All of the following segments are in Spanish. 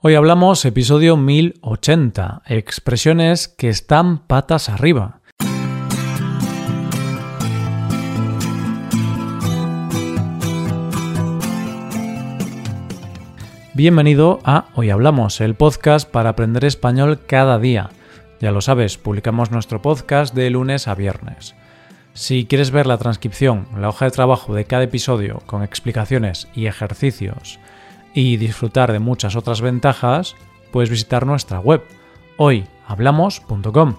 Hoy hablamos episodio 1080, expresiones que están patas arriba. Bienvenido a Hoy Hablamos, el podcast para aprender español cada día. Ya lo sabes, publicamos nuestro podcast de lunes a viernes. Si quieres ver la transcripción, la hoja de trabajo de cada episodio con explicaciones y ejercicios, y disfrutar de muchas otras ventajas, puedes visitar nuestra web hoyhablamos.com.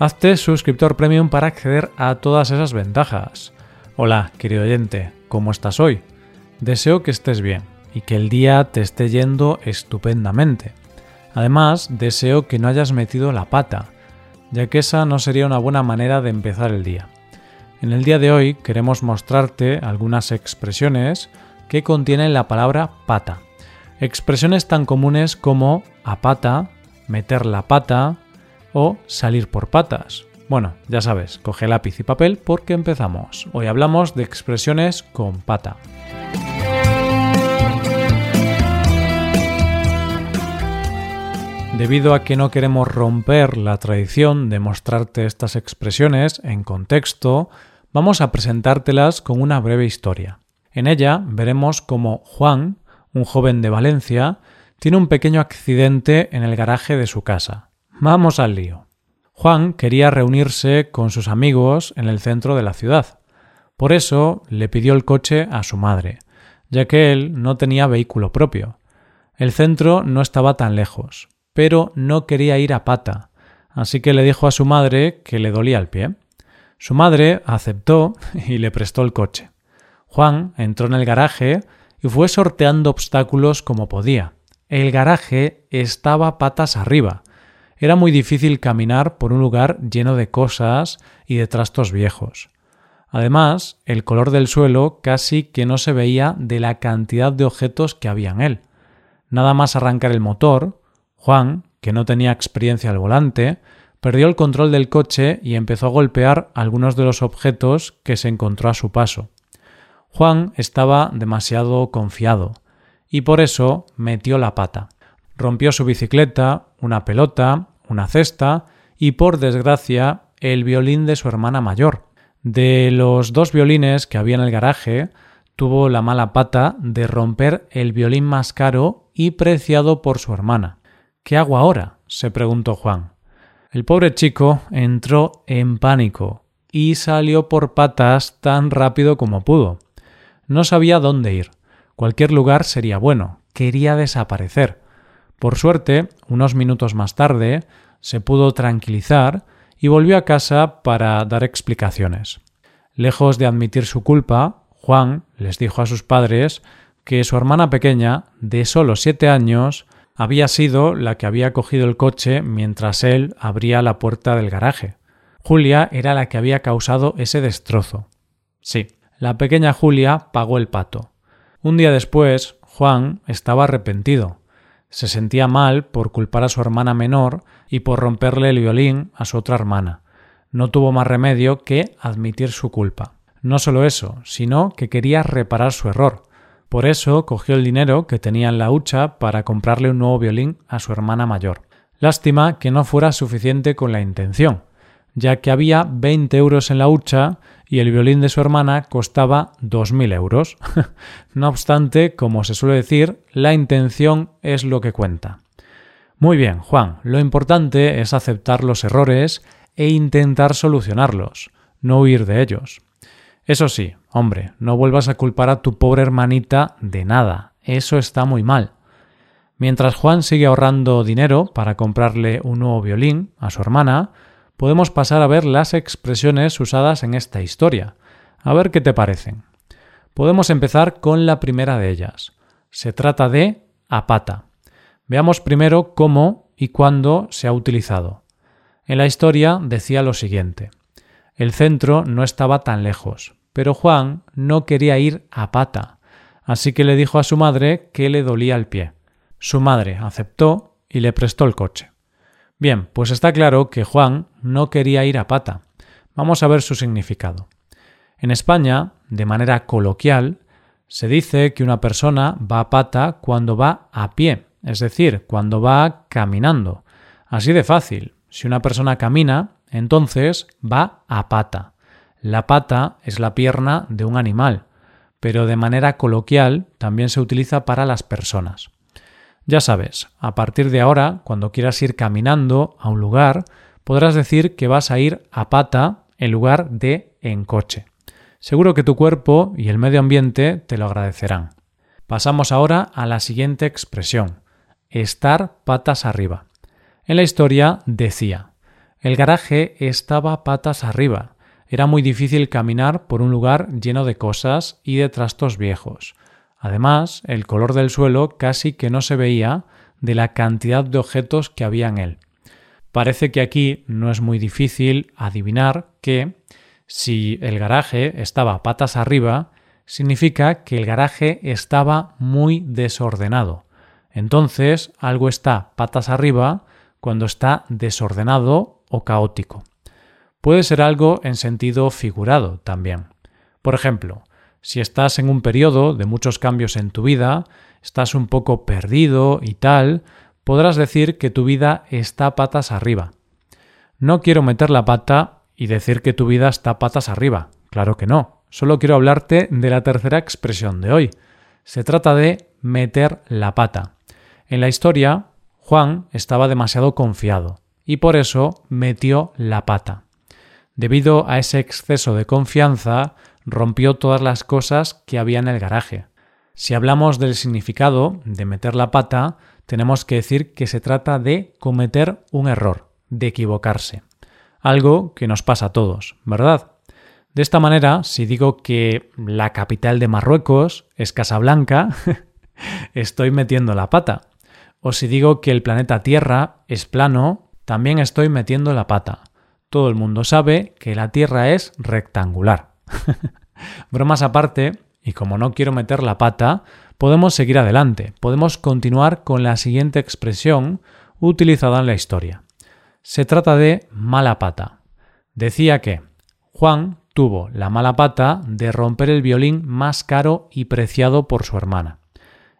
Hazte suscriptor premium para acceder a todas esas ventajas. Hola, querido oyente, ¿cómo estás hoy? Deseo que estés bien y que el día te esté yendo estupendamente. Además, deseo que no hayas metido la pata, ya que esa no sería una buena manera de empezar el día. En el día de hoy queremos mostrarte algunas expresiones que contienen la palabra pata. Expresiones tan comunes como a pata, meter la pata o salir por patas. Bueno, ya sabes, coge lápiz y papel porque empezamos. Hoy hablamos de expresiones con pata. Debido a que no queremos romper la tradición de mostrarte estas expresiones en contexto, vamos a presentártelas con una breve historia. En ella veremos cómo Juan, un joven de Valencia, tiene un pequeño accidente en el garaje de su casa. Vamos al lío. Juan quería reunirse con sus amigos en el centro de la ciudad. Por eso le pidió el coche a su madre, ya que él no tenía vehículo propio. El centro no estaba tan lejos, pero no quería ir a pata, así que le dijo a su madre que le dolía el pie. Su madre aceptó y le prestó el coche. Juan entró en el garaje y fue sorteando obstáculos como podía. El garaje estaba patas arriba. Era muy difícil caminar por un lugar lleno de cosas y de trastos viejos. Además, el color del suelo casi que no se veía de la cantidad de objetos que había en él. Nada más arrancar el motor, Juan, que no tenía experiencia al volante, perdió el control del coche y empezó a golpear algunos de los objetos que se encontró a su paso. Juan estaba demasiado confiado y por eso metió la pata. Rompió su bicicleta, una pelota, una cesta y por desgracia el violín de su hermana mayor. De los dos violines que había en el garaje, tuvo la mala pata de romper el violín más caro y preciado por su hermana. ¿Qué hago ahora? se preguntó Juan. El pobre chico entró en pánico y salió por patas tan rápido como pudo. No sabía dónde ir. Cualquier lugar sería bueno. Quería desaparecer. Por suerte, unos minutos más tarde, se pudo tranquilizar y volvió a casa para dar explicaciones. Lejos de admitir su culpa, Juan les dijo a sus padres que su hermana pequeña, de solo siete años, había sido la que había cogido el coche mientras él abría la puerta del garaje. Julia era la que había causado ese destrozo. Sí, la pequeña Julia pagó el pato. Un día después, Juan estaba arrepentido. Se sentía mal por culpar a su hermana menor y por romperle el violín a su otra hermana. No tuvo más remedio que admitir su culpa. No solo eso, sino que quería reparar su error. Por eso cogió el dinero que tenía en la hucha para comprarle un nuevo violín a su hermana mayor. Lástima que no fuera suficiente con la intención, ya que había veinte euros en la hucha y el violín de su hermana costaba 2.000 euros. no obstante, como se suele decir, la intención es lo que cuenta. Muy bien, Juan, lo importante es aceptar los errores e intentar solucionarlos, no huir de ellos. Eso sí, hombre, no vuelvas a culpar a tu pobre hermanita de nada, eso está muy mal. Mientras Juan sigue ahorrando dinero para comprarle un nuevo violín a su hermana, podemos pasar a ver las expresiones usadas en esta historia. A ver qué te parecen. Podemos empezar con la primera de ellas. Se trata de a pata. Veamos primero cómo y cuándo se ha utilizado. En la historia decía lo siguiente. El centro no estaba tan lejos, pero Juan no quería ir a pata, así que le dijo a su madre que le dolía el pie. Su madre aceptó y le prestó el coche. Bien, pues está claro que Juan no quería ir a pata. Vamos a ver su significado. En España, de manera coloquial, se dice que una persona va a pata cuando va a pie, es decir, cuando va caminando. Así de fácil. Si una persona camina, entonces va a pata. La pata es la pierna de un animal, pero de manera coloquial también se utiliza para las personas. Ya sabes, a partir de ahora, cuando quieras ir caminando a un lugar, podrás decir que vas a ir a pata en lugar de en coche. Seguro que tu cuerpo y el medio ambiente te lo agradecerán. Pasamos ahora a la siguiente expresión, estar patas arriba. En la historia decía, el garaje estaba patas arriba. Era muy difícil caminar por un lugar lleno de cosas y de trastos viejos. Además, el color del suelo casi que no se veía de la cantidad de objetos que había en él. Parece que aquí no es muy difícil adivinar que si el garaje estaba patas arriba, significa que el garaje estaba muy desordenado. Entonces, algo está patas arriba cuando está desordenado o caótico. Puede ser algo en sentido figurado también. Por ejemplo, si estás en un periodo de muchos cambios en tu vida, estás un poco perdido y tal, podrás decir que tu vida está patas arriba. No quiero meter la pata y decir que tu vida está patas arriba. Claro que no. Solo quiero hablarte de la tercera expresión de hoy. Se trata de meter la pata. En la historia, Juan estaba demasiado confiado y por eso metió la pata. Debido a ese exceso de confianza, rompió todas las cosas que había en el garaje. Si hablamos del significado de meter la pata, tenemos que decir que se trata de cometer un error, de equivocarse algo que nos pasa a todos, ¿verdad? De esta manera, si digo que la capital de Marruecos es Casablanca, estoy metiendo la pata. O si digo que el planeta Tierra es plano, también estoy metiendo la pata. Todo el mundo sabe que la Tierra es rectangular. Bromas aparte, y como no quiero meter la pata, podemos seguir adelante, podemos continuar con la siguiente expresión utilizada en la historia. Se trata de mala pata. Decía que Juan tuvo la mala pata de romper el violín más caro y preciado por su hermana.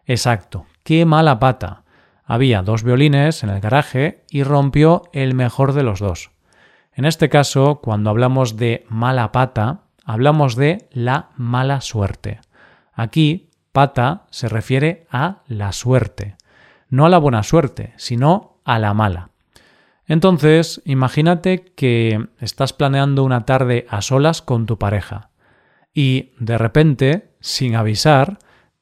Exacto, qué mala pata. Había dos violines en el garaje y rompió el mejor de los dos. En este caso, cuando hablamos de mala pata, hablamos de la mala suerte. Aquí, pata se refiere a la suerte, no a la buena suerte, sino a la mala. Entonces, imagínate que estás planeando una tarde a solas con tu pareja y de repente, sin avisar,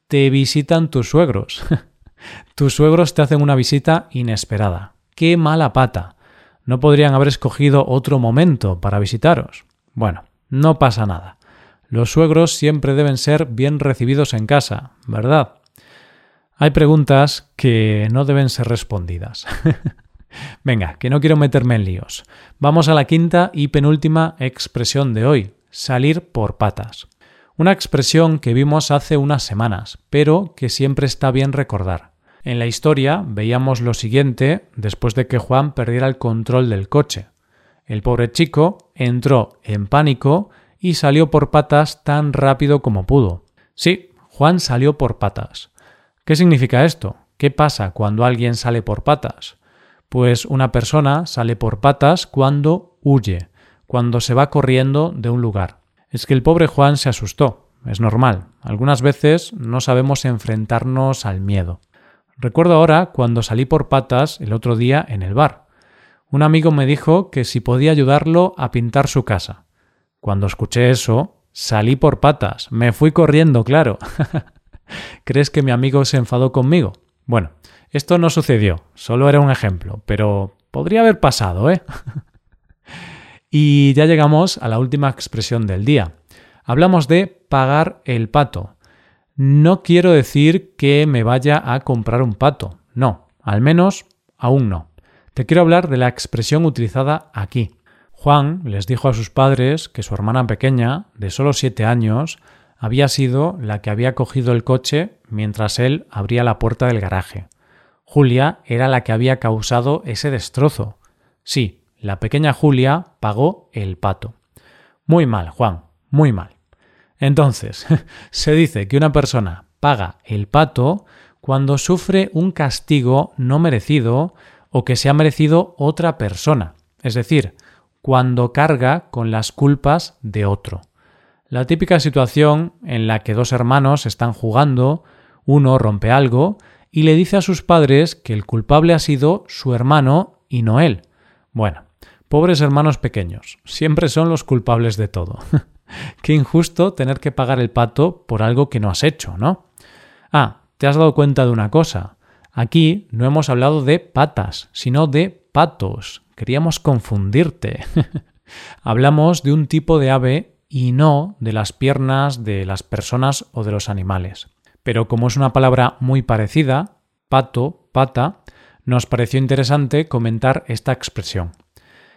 te visitan tus suegros. tus suegros te hacen una visita inesperada. ¡Qué mala pata! ¿No podrían haber escogido otro momento para visitaros? Bueno, no pasa nada. Los suegros siempre deben ser bien recibidos en casa, ¿verdad? Hay preguntas que no deben ser respondidas. Venga, que no quiero meterme en líos. Vamos a la quinta y penúltima expresión de hoy, salir por patas. Una expresión que vimos hace unas semanas, pero que siempre está bien recordar. En la historia veíamos lo siguiente después de que Juan perdiera el control del coche. El pobre chico entró en pánico y salió por patas tan rápido como pudo. Sí, Juan salió por patas. ¿Qué significa esto? ¿Qué pasa cuando alguien sale por patas? Pues una persona sale por patas cuando huye, cuando se va corriendo de un lugar. Es que el pobre Juan se asustó. Es normal. Algunas veces no sabemos enfrentarnos al miedo. Recuerdo ahora cuando salí por patas el otro día en el bar. Un amigo me dijo que si podía ayudarlo a pintar su casa. Cuando escuché eso, salí por patas. Me fui corriendo, claro. ¿Crees que mi amigo se enfadó conmigo? Bueno, esto no sucedió, solo era un ejemplo, pero podría haber pasado, ¿eh? y ya llegamos a la última expresión del día. Hablamos de pagar el pato. No quiero decir que me vaya a comprar un pato, no, al menos aún no. Te quiero hablar de la expresión utilizada aquí. Juan les dijo a sus padres que su hermana pequeña, de solo siete años, había sido la que había cogido el coche mientras él abría la puerta del garaje. Julia era la que había causado ese destrozo. Sí, la pequeña Julia pagó el pato. Muy mal, Juan, muy mal. Entonces, se dice que una persona paga el pato cuando sufre un castigo no merecido o que se ha merecido otra persona, es decir, cuando carga con las culpas de otro. La típica situación en la que dos hermanos están jugando, uno rompe algo y le dice a sus padres que el culpable ha sido su hermano y no él. Bueno, pobres hermanos pequeños, siempre son los culpables de todo. Qué injusto tener que pagar el pato por algo que no has hecho, ¿no? Ah, te has dado cuenta de una cosa. Aquí no hemos hablado de patas, sino de patos. Queríamos confundirte. Hablamos de un tipo de ave y no de las piernas de las personas o de los animales. Pero como es una palabra muy parecida, pato, pata, nos pareció interesante comentar esta expresión.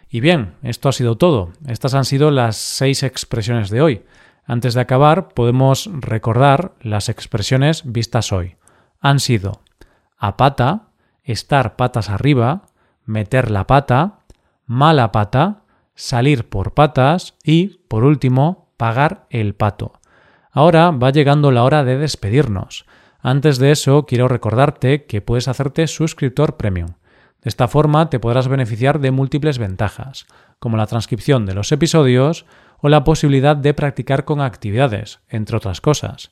Y bien, esto ha sido todo. Estas han sido las seis expresiones de hoy. Antes de acabar, podemos recordar las expresiones vistas hoy. Han sido a pata, estar patas arriba, meter la pata, mala pata, salir por patas y, por último, pagar el pato. Ahora va llegando la hora de despedirnos. Antes de eso, quiero recordarte que puedes hacerte suscriptor premium. De esta forma te podrás beneficiar de múltiples ventajas, como la transcripción de los episodios o la posibilidad de practicar con actividades, entre otras cosas.